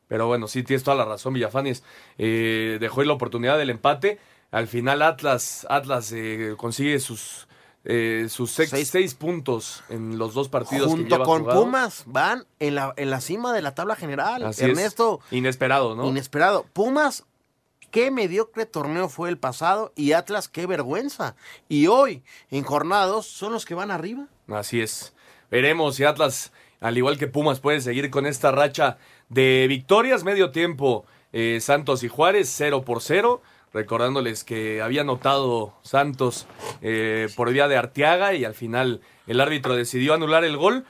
Pero bueno, sí tienes toda la razón, Villafanes. Eh, dejó ahí la oportunidad del empate. Al final Atlas, Atlas eh, consigue sus, eh, sus seis, seis. puntos en los dos partidos que Junto lleva con jugado. Pumas van en la, en la cima de la tabla general. Así es. Ernesto, Inesperado, ¿no? inesperado. Pumas, qué mediocre torneo fue el pasado y Atlas, qué vergüenza. Y hoy, en jornados, son los que van arriba. Así es. Veremos si Atlas, al igual que Pumas, puede seguir con esta racha de victorias. Medio tiempo, eh, Santos y Juárez, 0 por 0. Recordándoles que había anotado Santos eh, por vía de Arteaga y al final el árbitro decidió anular el gol.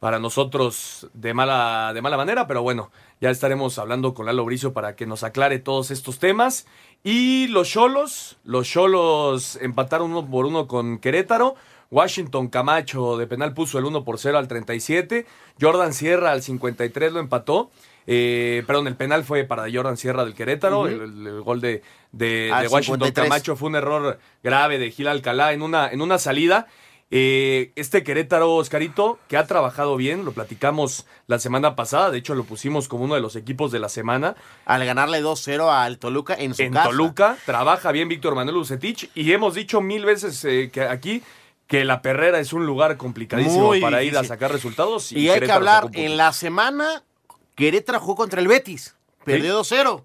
Para nosotros de mala, de mala manera, pero bueno, ya estaremos hablando con Lalo Bricio para que nos aclare todos estos temas. Y los Cholos, los Cholos empataron uno por uno con Querétaro. Washington Camacho de penal puso el 1 por 0 al 37. Jordan Sierra al 53 lo empató. Eh, perdón, el penal fue para Jordan Sierra del Querétaro. El, el- el gol de, de- Al de Washington 53. Camacho fue un error grave de Gil Alcalá en una, en una salida. Eh, este Querétaro, Oscarito, que ha trabajado bien, lo platicamos la semana pasada, de hecho lo pusimos como uno de los equipos de la semana. Al ganarle 2-0 al Toluca en su En casa. Toluca, trabaja bien Víctor Manuel Ucetich y hemos dicho mil veces eh, que aquí que la Perrera es un lugar complicadísimo Muy para ir a difícil. sacar resultados. Y, hay que Querétaro hablar, sacó un punto. en la semana, Querétaro jugó contra el Betis. Perdió 2-0.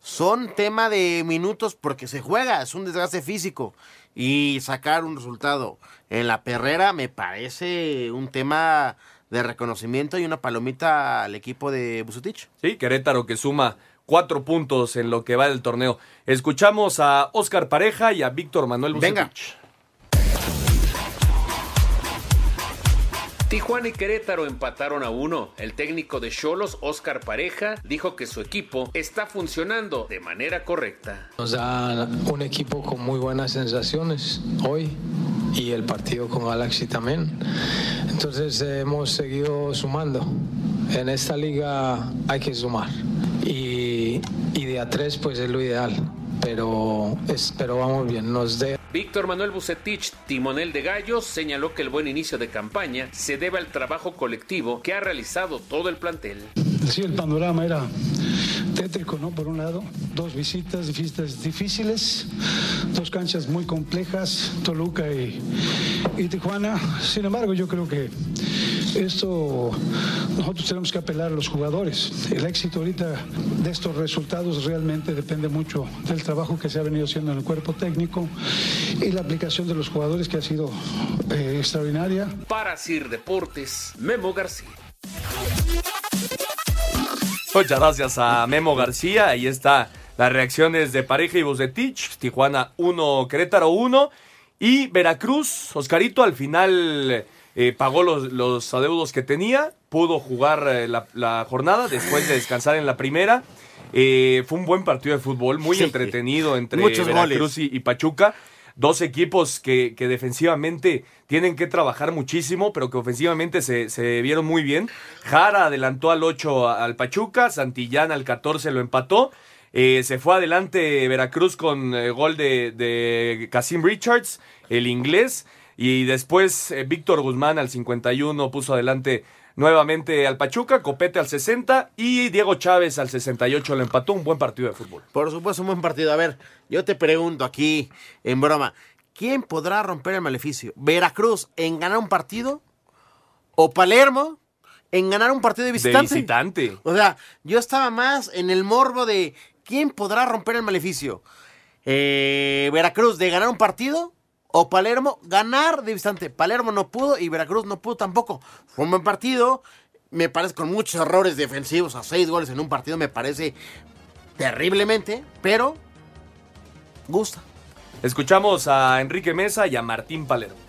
Son tema de minutos porque se juega, es un desgaste físico. Y sacar un resultado en la perrera me parece un tema de reconocimiento y una palomita al equipo de Busutich. Sí, Querétaro que suma cuatro puntos en lo que va del torneo. Escuchamos a Oscar Pareja y a Víctor Manuel Venga. Bucetich. Tijuana y Querétaro empataron a uno. El técnico de Cholos, Oscar Pareja, dijo que su equipo está funcionando de manera correcta. Nos da un equipo con muy buenas sensaciones hoy y el partido con Galaxy también. Entonces hemos seguido sumando. En esta liga hay que sumar y, y de a tres pues es lo ideal. Pero, es, pero vamos bien, nos de Víctor Manuel Bucetich, timonel de Gallos, señaló que el buen inicio de campaña se debe al trabajo colectivo que ha realizado todo el plantel. Sí, el panorama era tétrico, ¿no? Por un lado, dos visitas difíciles, difíciles dos canchas muy complejas, Toluca y, y Tijuana. Sin embargo, yo creo que esto nosotros tenemos que apelar a los jugadores. El éxito ahorita de estos resultados realmente depende mucho del trabajo que se ha venido haciendo en el cuerpo técnico y la aplicación de los jugadores que ha sido eh, extraordinaria. Para Sir Deportes, Memo García. Muchas gracias a Memo García. Ahí está las reacciones de Pareja y Bucetich. Tijuana 1, Querétaro 1. Y Veracruz, Oscarito, al final eh, pagó los, los adeudos que tenía. Pudo jugar eh, la, la jornada después de descansar en la primera. Eh, fue un buen partido de fútbol, muy Sí. entretenido entre Muchos Veracruz goles. y, y Pachuca. Dos equipos que, que defensivamente tienen que trabajar muchísimo, pero que ofensivamente se, se vieron muy bien. Jara adelantó al 8 al Pachuca, Santillán al 14 lo empató. Eh, se fue adelante Veracruz con eh, gol de, de Casim Richards, el inglés. Y después eh, Víctor Guzmán al 51 puso adelante nuevamente al Pachuca, Copete al 60 y Diego Chávez al 68 lo empató. Un buen partido de fútbol. Por supuesto, un buen partido. A ver, yo te pregunto aquí, en broma, ¿quién podrá romper el maleficio? ¿Veracruz en ganar un partido? ¿O Palermo en ganar un partido de visitante? De visitante. O sea, yo estaba más en el morbo de ¿quién podrá romper el maleficio? Eh, ¿Veracruz de ganar un partido? ¿O Palermo ganar de visitante? Palermo no pudo y Veracruz no pudo tampoco. Fue un buen partido. Me parece con muchos errores defensivos a seis goles en un partido. Me parece terriblemente, pero gusta. Escuchamos a Enrique Mesa y a Martín Palermo.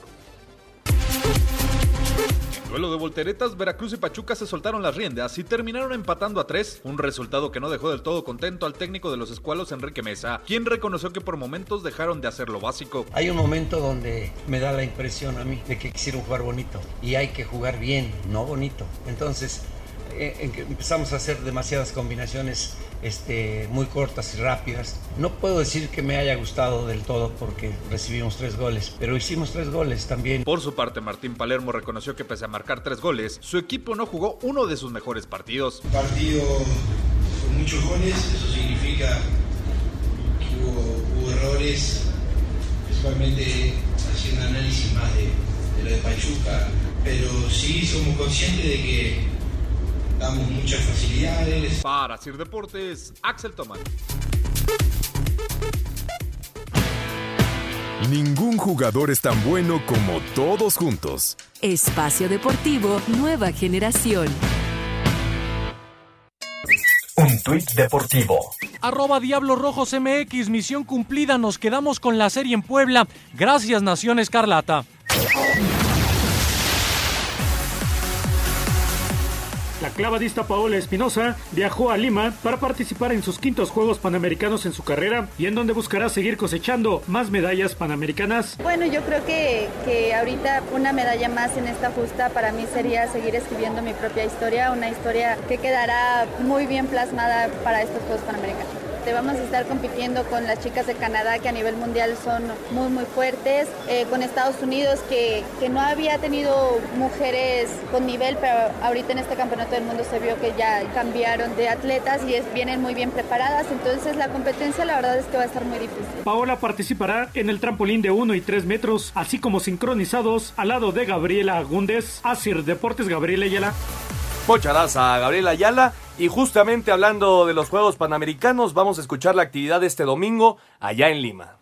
Duelo de volteretas, Veracruz y Pachuca se soltaron las riendas y terminaron empatando a tres, un resultado que no dejó del todo contento al técnico de los escualos Enrique Mesa, quien reconoció que por momentos dejaron de hacer lo básico. Hay un momento donde me da la impresión a mí de que quisieron jugar bonito y hay que jugar bien, no bonito. Entonces, eh, en que empezamos a hacer demasiadas combinaciones este, muy cortas y rápidas. No puedo decir que me haya gustado del todo porque recibimos tres goles, pero hicimos tres goles también. Por su parte, Martín Palermo reconoció que pese a marcar tres goles, su equipo no jugó uno de sus mejores partidos. Partido con muchos goles, eso significa que hubo, hubo errores, principalmente haciendo análisis más de, de lo de Pachuca, pero sí somos conscientes de que damos muchas facilidades. Para Sir Deportes, Axel Tomás. Ningún jugador es tan bueno como todos juntos. Espacio Deportivo Nueva Generación. Un tuit deportivo. Arroba Diablos Rojos MX, misión cumplida, nos quedamos con la serie en Puebla. Gracias Nación Escarlata. La clavadista Paola Espinosa viajó a Lima para participar en sus quintos Juegos Panamericanos en su carrera y en donde buscará seguir cosechando más medallas panamericanas. Bueno, yo creo que, que ahorita una medalla más en esta justa para mí sería seguir escribiendo mi propia historia, una historia que quedará muy bien plasmada para estos Juegos Panamericanos. Vamos a estar compitiendo con las chicas de Canadá que a nivel mundial son muy muy fuertes, eh, con Estados Unidos que, que, no había tenido mujeres con nivel, pero ahorita en este campeonato del mundo se vio que ya cambiaron de atletas y vienen muy bien preparadas, entonces la competencia la verdad es que va a estar muy difícil. Paola participará en el trampolín de 1 y 3 metros, así como sincronizados al lado de Gabriela Agúndez, Asir Deportes Gabriela Ayala. Pocharás a Gabriela Ayala y justamente hablando de los Juegos Panamericanos, vamos a escuchar la actividad de este domingo allá en Lima.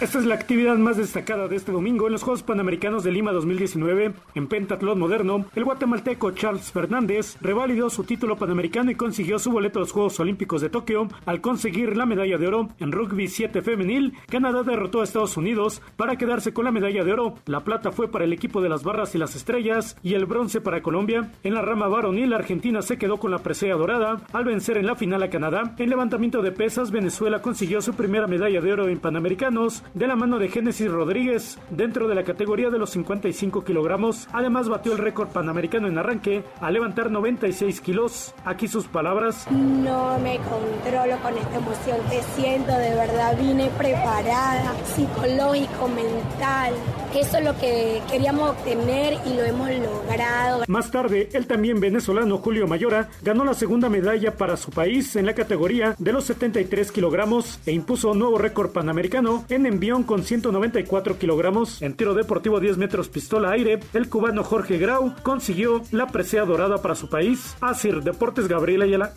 Esta es la actividad más destacada de este domingo en los Juegos Panamericanos de Lima 2019. En pentatlón moderno, el guatemalteco Charles Fernández revalidó su título panamericano y consiguió su boleto a los Juegos Olímpicos de Tokio al conseguir la medalla de oro en rugby 7 femenil. Canadá derrotó a Estados Unidos para quedarse con la medalla de oro. La plata fue para el equipo de las barras y las estrellas y el bronce para Colombia. En la rama varonil, Argentina se quedó con la presea dorada al vencer en la final a Canadá. En levantamiento de pesas, Venezuela consiguió su primera medalla de oro en Panamericanos de la mano de Génesis Rodríguez dentro de la categoría de los 55 kilogramos. Además batió el récord panamericano en arranque al levantar 96 kilos. Aquí sus palabras. No me controlo con esta emoción que siento, de verdad vine preparada, psicológico, mental. Eso es lo que queríamos obtener y lo hemos logrado. Más tarde, el también venezolano Julio Mayora ganó la segunda medalla para su país en la categoría de los 73 kilogramos e impuso un nuevo récord panamericano en envión con 194 kilogramos. En tiro deportivo 10 metros pistola aire, el cubano Jorge Grau consiguió la presea dorada para su país. Asir Deportes Gabriela Ayala.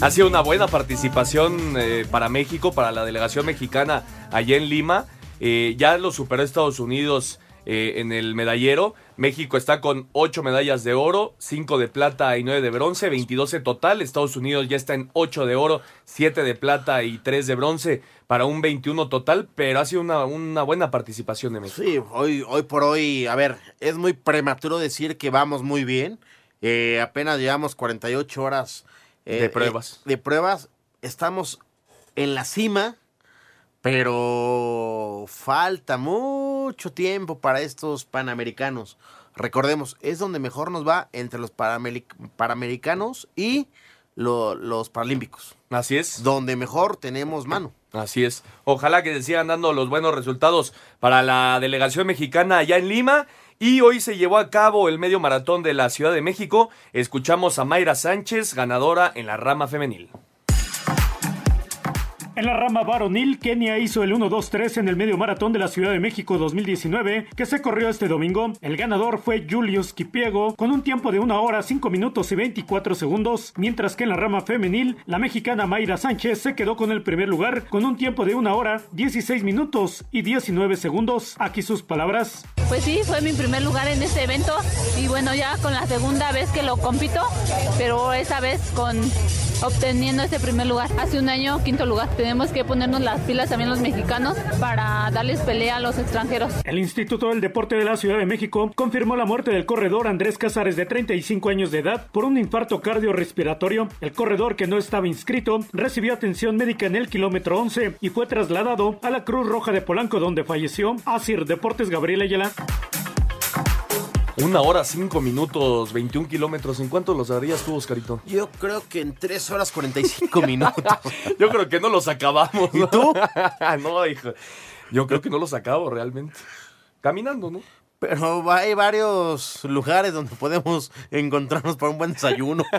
Ha sido una buena participación eh, para México, para la delegación mexicana allá en Lima. Eh, ya lo superó Estados Unidos eh, en el medallero. México está con 8 medallas de oro, 5 de plata y 9 de bronce, 22 en total. Estados Unidos ya está en 8 de oro, 7 de plata y 3 de bronce para un 21 total, pero ha sido una, una buena participación de México. Sí, hoy, hoy por hoy, a ver, es muy prematuro decir que vamos muy bien. Eh, apenas llevamos 48 horas eh, de pruebas. Eh, de pruebas. Estamos en la cima, pero falta mucho tiempo para estos panamericanos. Recordemos, es donde mejor nos va entre los panamericanos y lo, los paralímpicos. Así es. Donde mejor tenemos mano. Así es. Ojalá que sigan dando los buenos resultados para la delegación mexicana allá en Lima. Y hoy se llevó a cabo el medio maratón de la Ciudad de México. Escuchamos a Mayra Sánchez, ganadora en la rama femenil. En la rama varonil, Kenia hizo el 1-2-3 en el medio maratón de la Ciudad de México 2019, que se corrió este domingo. El ganador fue Julius Kipiego, con un tiempo de 1 hora 5 minutos y 24 segundos, mientras que en la rama femenil, la mexicana Mayra Sánchez se quedó con el primer lugar, con un tiempo de 1 hora 16 minutos y 19 segundos. Aquí sus palabras. Pues sí, fue mi primer lugar en este evento y bueno, ya con la segunda vez que lo compito, pero esa vez con obteniendo este primer lugar. Hace un año, quinto lugar. Tenemos que ponernos las pilas también los mexicanos para darles pelea a los extranjeros. El Instituto del Deporte de la Ciudad de México confirmó la muerte del corredor Andrés Casares de 35 años de edad por un infarto cardiorrespiratorio. El corredor que no estaba inscrito recibió atención médica en el kilómetro 11 y fue trasladado a la Cruz Roja de Polanco donde falleció. Asir Deportes Gabriel Ayala. Una hora, cinco minutos, 21 kilómetros. ¿En cuánto los darías tú, Oscarito? Yo creo que en 3 horas 45 minutos. Yo creo que no los acabamos. ¿Y tú? no, hijo. Yo creo que no los acabo realmente. Caminando, ¿no? Pero hay varios lugares donde podemos encontrarnos para un buen desayuno.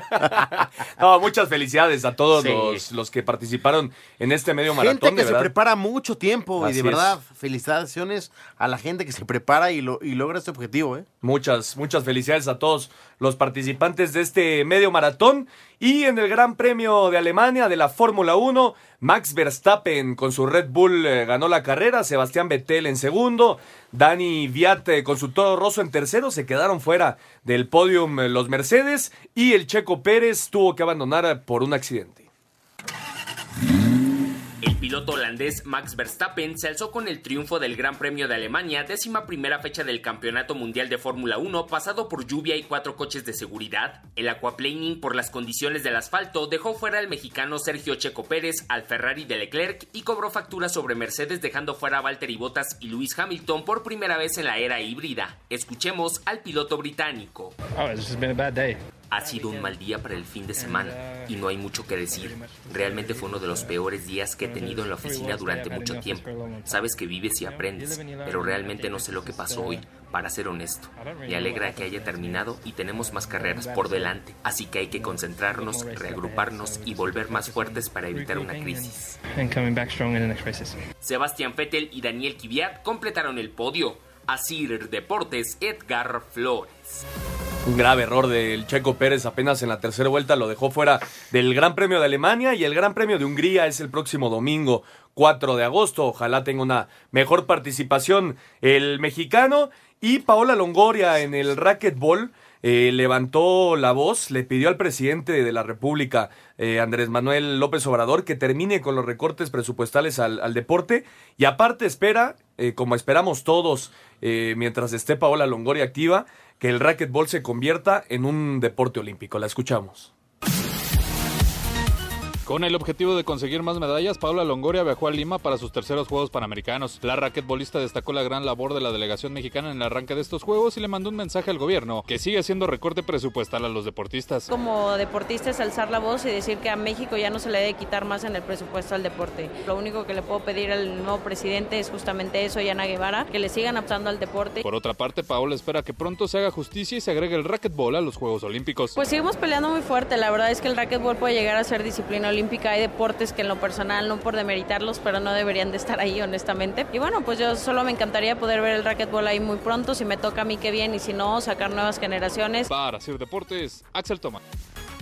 No, muchas felicidades a todos Sí. los, los que participaron en este medio maratón. gente que se prepara mucho tiempo y de es. verdad, felicitaciones a la gente que se prepara y, lo, y logra este objetivo. ¿eh? Muchas, muchas felicidades a todos los participantes de este medio maratón. Y en el Gran Premio de Alemania de la Fórmula 1, Max Verstappen con su Red Bull eh, ganó la carrera, Sebastián Vettel en segundo, Dani Viat eh, con su Toro Rosso en tercero, se quedaron fuera del podium eh, los Mercedes y el Checo Pérez tuvo que abandonar por un accidente. El piloto holandés Max Verstappen se alzó con el triunfo del Gran Premio de Alemania, décima primera fecha del Campeonato Mundial de Fórmula 1, pasado por lluvia y cuatro coches de seguridad. El aquaplaning por las condiciones del asfalto dejó fuera al mexicano Sergio Checo Pérez, al Ferrari de Leclerc y cobró factura sobre Mercedes dejando fuera a Valtteri Bottas y Lewis Hamilton por primera vez en la era híbrida. Escuchemos al piloto británico. Oh, Ha sido un mal día para el fin de semana y no hay mucho que decir. Realmente fue uno de los peores días que he tenido en la oficina durante mucho tiempo. Sabes que vives y aprendes, pero realmente no sé lo que pasó hoy, para ser honesto. Me alegra que haya terminado y tenemos más carreras por delante, así que hay que concentrarnos, reagruparnos y volver más fuertes para evitar una crisis. Sebastián Vettel y Daniel Kvyat completaron el podio. Asir Deportes, Edgar Flores. Un grave error del Checo Pérez apenas en la tercera vuelta lo dejó fuera del Gran Premio de Alemania y el Gran Premio de Hungría es el próximo domingo 4 de agosto. Ojalá tenga una mejor participación el mexicano y Paola Longoria en el racquetball. eh, levantó la voz, le pidió al presidente de la República, eh, Andrés Manuel López Obrador, que termine con los recortes presupuestales al, deporte y aparte espera, eh, como esperamos todos, eh, mientras esté Paola Longoria activa, que el racquetball se convierta en un deporte olímpico. La escuchamos. Con el objetivo de conseguir más medallas, Paula Longoria viajó a Lima para sus terceros Juegos Panamericanos. La raquetbolista destacó la gran labor de la delegación mexicana en el arranque de estos Juegos y le mandó un mensaje al gobierno, que sigue haciendo recorte presupuestal a los deportistas. Como deportista es alzar la voz y decir que a México ya no se le debe quitar más en el presupuesto al deporte. Lo único que le puedo pedir al nuevo presidente es justamente eso, Yana Guevara, que le sigan apostando al deporte. Por otra parte, Paola espera que pronto se haga justicia y se agregue el racquetball a los Juegos Olímpicos. Pues seguimos peleando muy fuerte, la verdad es que el racquetball puede llegar a ser disciplina olímpica, hay deportes que en lo personal, no por demeritarlos, pero no deberían de estar ahí honestamente. Y bueno, pues yo solo me encantaría poder ver el racquetball ahí muy pronto, si me toca a mí qué bien y si no, sacar nuevas generaciones. Para Sir Deportes, Axel Toma.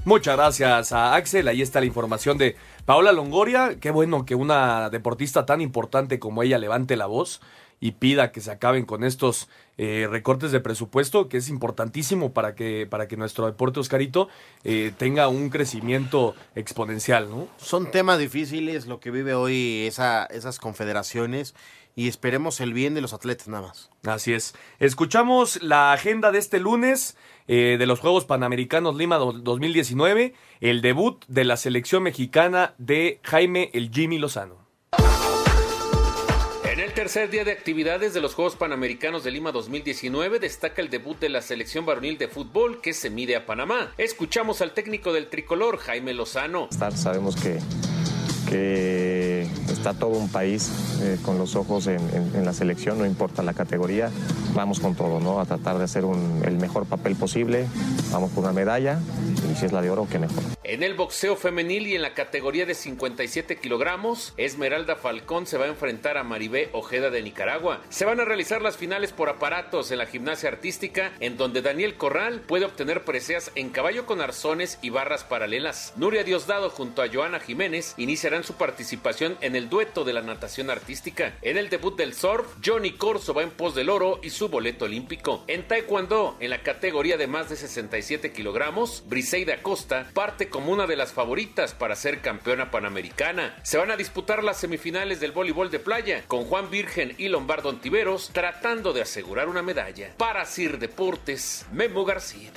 Muchas gracias a Axel. Ahí está la información de Paola Longoria. Qué bueno que una deportista tan importante como ella levante la voz y pida que se acaben con estos eh, recortes de presupuesto, que es importantísimo para que, para que nuestro deporte, Oscarito, eh, tenga un crecimiento exponencial, ¿no? Son temas difíciles lo que vive hoy esa, esas confederaciones y esperemos el bien de los atletas nada más. Así es. Escuchamos la agenda de este lunes eh, de los Juegos Panamericanos Lima do- 2019, el debut de la selección mexicana de Jaime el Jimmy Lozano. Tercer día de actividades de los Juegos Panamericanos de Lima 2019 destaca el debut de la selección varonil de fútbol que se mide a Panamá. Escuchamos al técnico del tricolor, Jaime Lozano. Sabemos que, que está todo un país eh, con los ojos en, en- en la selección, no importa la categoría. Vamos con todo, ¿no? A tratar de hacer un- el mejor papel posible. Vamos por una medalla y si es la de oro, qué mejor. En el boxeo femenil y en la categoría de 57 kilogramos, Esmeralda Falcón se va a enfrentar a Maribé Ojeda de Nicaragua. Se van a realizar las finales por aparatos en la gimnasia artística, en donde Daniel Corral puede obtener preseas en caballo con arzones y barras paralelas. Nuria Diosdado junto a Joana Jiménez iniciarán su participación en el de la natación artística. En el debut del surf, Johnny Corso va en pos del oro y su boleto olímpico. En Taekwondo, en la categoría de más de 67 kilogramos, Briseida Costa parte como una de las favoritas para ser campeona panamericana. Se van a disputar las semifinales del voleibol de playa, con Juan Virgen y Lombardo Antiveros tratando de asegurar una medalla. Para Sir Deportes, Memo García.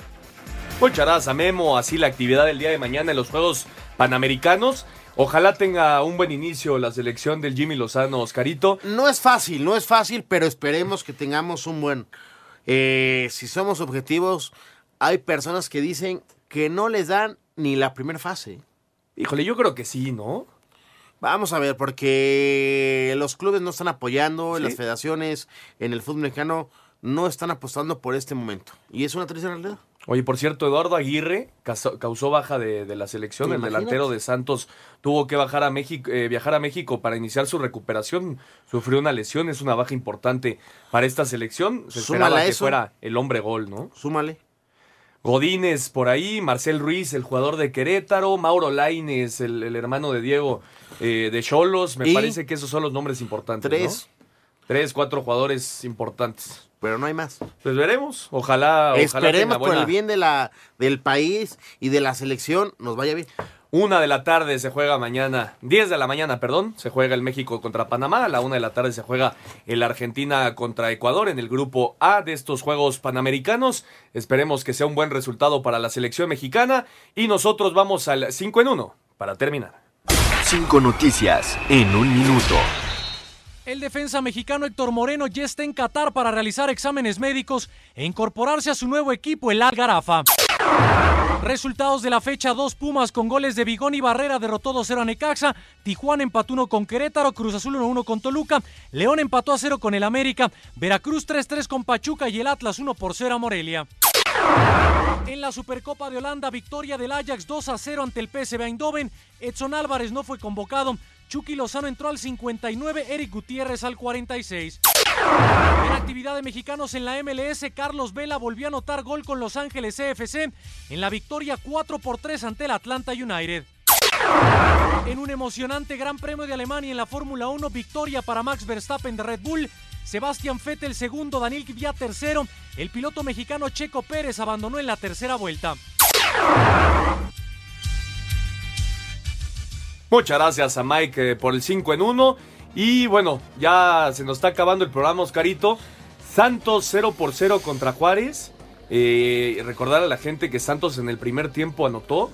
Muchas gracias a Memo, así la actividad del día de mañana en los Juegos Panamericanos. Ojalá tenga un buen inicio la selección del Jimmy Lozano Oscarito. No es fácil, no es fácil, pero esperemos que tengamos un buen Eh, si somos objetivos, hay personas que dicen que no les dan ni la primera fase. Híjole, yo creo que sí, ¿no? Vamos a ver, porque los clubes no están apoyando, Sí. las federaciones en el fútbol mexicano no están apostando por este momento. Y es una triste realidad. Oye, por cierto, Eduardo Aguirre causó, causó baja de, de la selección. El delantero de Santos tuvo que bajar a México, eh, viajar a México para iniciar su recuperación. Sufrió una lesión, es una baja importante para esta selección. Se Súmale esperaba que eso. fuera el hombre gol, ¿no? Súmale. Godínez por ahí, Marcel Ruiz, el jugador de Querétaro, Mauro Laines, el, el hermano de Diego eh, de Cholos. Me Y- parece que esos son los nombres importantes. Tres. ¿no? Tres, cuatro jugadores importantes. Pero no hay más. Pues veremos. Ojalá. ojalá Esperemos tenga por el bien de la, del país y de la selección nos vaya bien. Una de la tarde se juega mañana, 10 de la mañana, perdón, se juega el México contra Panamá, a la una de la tarde se juega el Argentina contra Ecuador en el grupo A de estos Juegos Panamericanos. Esperemos que sea un buen resultado para la selección mexicana y nosotros vamos al 5 en 1 para terminar. Cinco noticias en un minuto. El defensa mexicano Héctor Moreno ya está en Qatar para realizar exámenes médicos e incorporarse a su nuevo equipo, el Al Garafa. Resultados de la fecha 2 Pumas con goles de Bigón y Barrera derrotó 2-0 a Necaxa, Tijuana empató 1 con Querétaro, Cruz Azul 1-1 con Toluca, León empató a 0 con el América, Veracruz 3-3 con Pachuca y el Atlas 1 por 0 a Morelia. En la Supercopa de Holanda, victoria del Ajax 2 a 0 ante el PSV Eindhoven. Edson Álvarez no fue convocado. Chucky Lozano entró al 59, Eric Gutiérrez al 46. En actividad de mexicanos en la MLS, Carlos Vela volvió a anotar gol con Los Ángeles CFC en la victoria 4 por 3 ante el Atlanta United. En un emocionante Gran Premio de Alemania en la Fórmula 1, victoria para Max Verstappen de Red Bull, Sebastián Vettel segundo, Daniel Kvyat tercero, el piloto mexicano Checo Pérez abandonó en la tercera vuelta. Muchas gracias a Mike eh, por el 5 en 1. Y bueno, ya se nos está acabando el programa, Oscarito. Santos 0 por 0 contra Juárez. Eh, recordar a la gente que Santos en el primer tiempo anotó.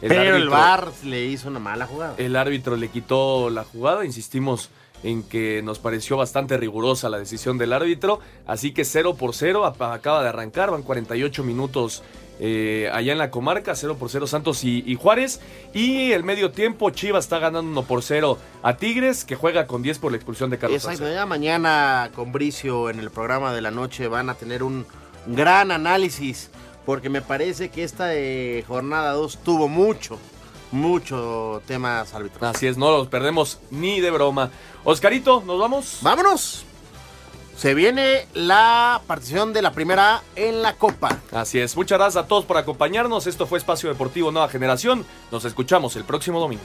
Pero el VAR le hizo una mala jugada. El árbitro le quitó la jugada. Insistimos en que nos pareció bastante rigurosa la decisión del árbitro. Así que 0 por 0 ap- acaba de arrancar. Van 48 minutos eh, allá en la comarca. 0 por 0 Santos y, y Juárez. Y el medio tiempo Chivas está ganando 1 por 0 a Tigres que juega con 10 por la expulsión de Carlos Exacto, ya mañana con Bricio en el programa de la noche van a tener un gran análisis porque me parece que esta eh, jornada 2 tuvo mucho, mucho temas arbitrales. Así es, no los perdemos ni de broma. Oscarito, ¿nos vamos? Vámonos. Se viene la partición de la primera en la Copa. Así es, muchas gracias a todos por acompañarnos. Esto fue Espacio Deportivo Nueva Generación. Nos escuchamos el próximo domingo.